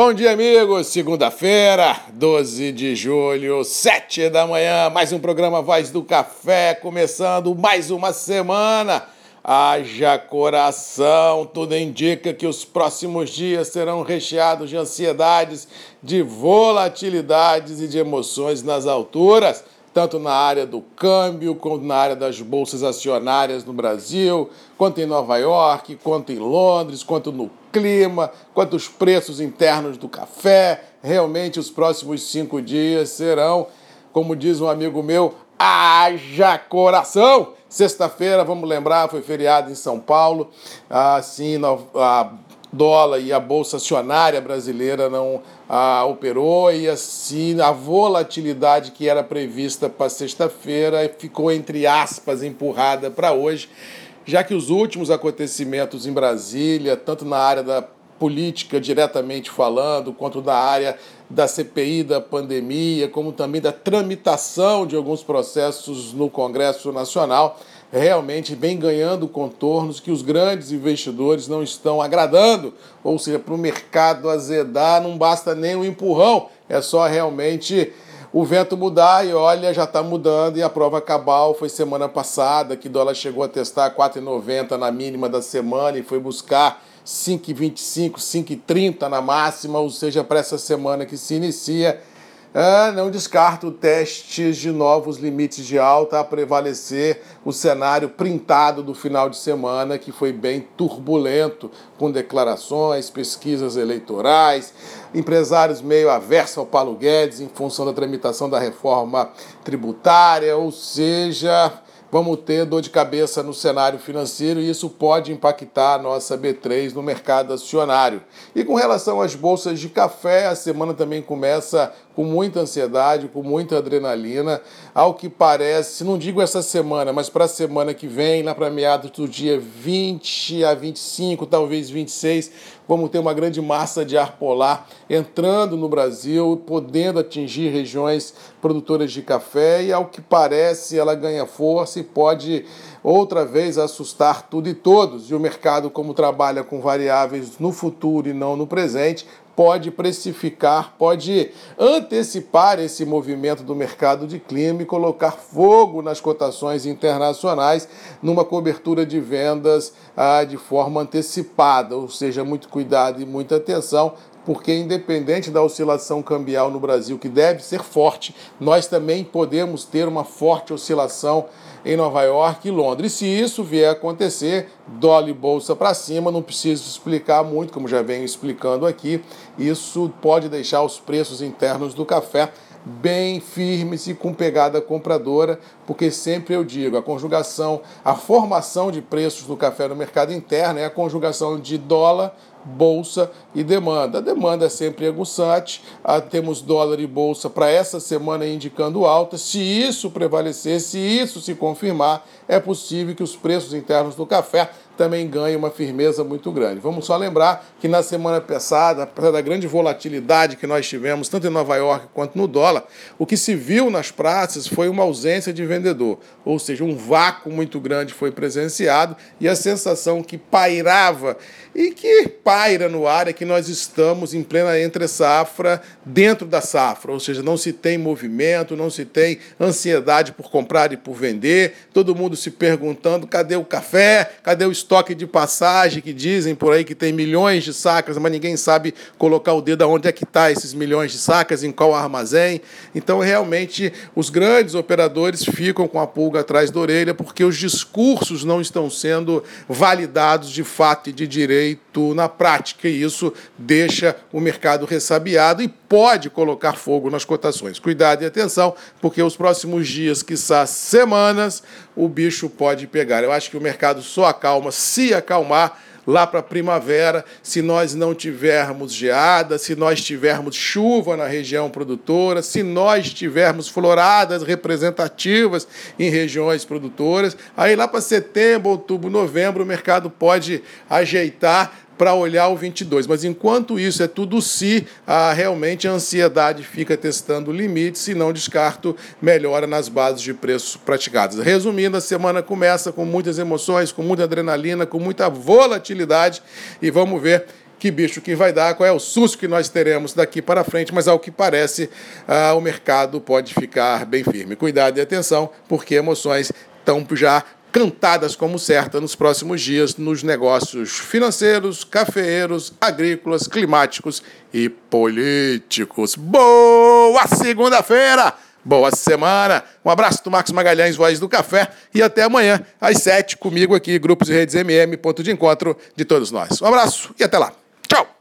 Bom dia, amigos. Segunda-feira, 12 de julho, 7 da manhã. Mais um programa Voz do Café, começando mais uma semana. Haja coração, tudo indica que os próximos dias serão recheados de ansiedades, de volatilidades e de emoções nas alturas tanto na área do câmbio, quanto na área das bolsas acionárias no Brasil, quanto em Nova York, quanto em Londres, quanto no clima, quanto os preços internos do café. Realmente, os próximos cinco dias serão, como diz um amigo meu, haja coração! Sexta-feira, vamos lembrar, foi feriado em São Paulo. Assim, dólar e a bolsa acionária brasileira não ah, operou e assim a volatilidade que era prevista para sexta-feira ficou entre aspas empurrada para hoje, já que os últimos acontecimentos em Brasília, tanto na área da política diretamente falando, quanto da área da CPI da pandemia, como também da tramitação de alguns processos no Congresso Nacional, realmente vem ganhando contornos que os grandes investidores não estão agradando. Ou seja, para o mercado azedar não basta nem o um empurrão, é só realmente o vento mudar e olha, já está mudando e a prova cabal foi semana passada que dólar chegou a testar 4,90 na mínima da semana e foi buscar 5,25, 5,30 na máxima, ou seja, para essa semana que se inicia ah, não descarto testes de novos limites de alta a prevalecer o cenário printado do final de semana, que foi bem turbulento, com declarações, pesquisas eleitorais, empresários meio aversos ao Paulo Guedes em função da tramitação da reforma tributária, ou seja, vamos ter dor de cabeça no cenário financeiro e isso pode impactar a nossa B3 no mercado acionário. E com relação às bolsas de café, a semana também começa com muita ansiedade, com muita adrenalina. Ao que parece, não digo essa semana, mas para a semana que vem, lá para meados do dia 20 a 25, talvez 26, vamos ter uma grande massa de ar polar entrando no Brasil, podendo atingir regiões produtoras de café e, ao que parece, ela ganha força e pode outra vez assustar tudo e todos. E o mercado, como trabalha com variáveis no futuro e não no presente, pode precificar, pode antecipar esse movimento do mercado de clima e colocar fogo nas cotações internacionais numa cobertura de vendas ah, de forma antecipada, ou seja, muito cuidado e muita atenção, porque independente da oscilação cambial no Brasil, que deve ser forte, nós também podemos ter uma forte oscilação em Nova York e Londres. Se isso vier a acontecer, dólar e bolsa para cima, não preciso explicar muito, como já venho explicando aqui, isso pode deixar os preços internos do café bem firmes e com pegada compradora, porque sempre eu digo, a conjugação, a formação de preços do café no mercado interno é a conjugação de dólar bolsa e demanda. A demanda é sempre aguçante, ah, temos dólar e bolsa para essa semana indicando alta. Se isso prevalecer, se isso se confirmar, é possível que os preços internos do café também ganhem uma firmeza muito grande. Vamos só lembrar que na semana passada, apesar da grande volatilidade que nós tivemos, tanto em Nova York quanto no dólar, o que se viu nas praças foi uma ausência de vendedor, ou seja, um vácuo muito grande foi presenciado e a sensação que pairava e que paira no ar é que nós estamos em plena entre-safra, dentro da safra, ou seja, não se tem movimento, não se tem ansiedade por comprar e por vender, todo mundo se perguntando cadê o café, cadê o estoque de passagem que dizem por aí que tem milhões de sacas, mas ninguém sabe colocar o dedo aonde é que está esses milhões de sacas, em qual armazém. Então, realmente, os grandes operadores ficam com a pulga atrás da orelha porque os discursos não estão sendo validados de fato e de direito na prática, e isso deixa o mercado ressabiado e pode colocar fogo nas cotações. Cuidado e atenção, porque os próximos dias, quiçá semanas, o bicho pode pegar. Eu acho que o mercado só acalma se acalmar lá para a primavera, se nós não tivermos geada, se nós tivermos chuva na região produtora, se nós tivermos floradas representativas em regiões produtoras, aí lá para setembro, outubro, novembro, o mercado pode ajeitar para olhar o 22. Mas enquanto isso é tudo se, ah, realmente a ansiedade fica testando limites, se não descarto, melhora nas bases de preços praticados. Resumindo, a semana começa com muitas emoções, com muita adrenalina, com muita volatilidade e vamos ver que bicho que vai dar, qual é o susto que nós teremos daqui para frente, mas ao que parece, ah, o mercado pode ficar bem firme. Cuidado e atenção, porque emoções estão já cantadas como certa nos próximos dias nos negócios financeiros, cafeeiros, agrícolas, climáticos e políticos. Boa segunda-feira! Boa semana! Um abraço do Marcos Magalhães, Voz do Café, e até amanhã, às sete, comigo aqui, Grupos e Redes MM, ponto de encontro de todos nós. Um abraço e até lá. Tchau!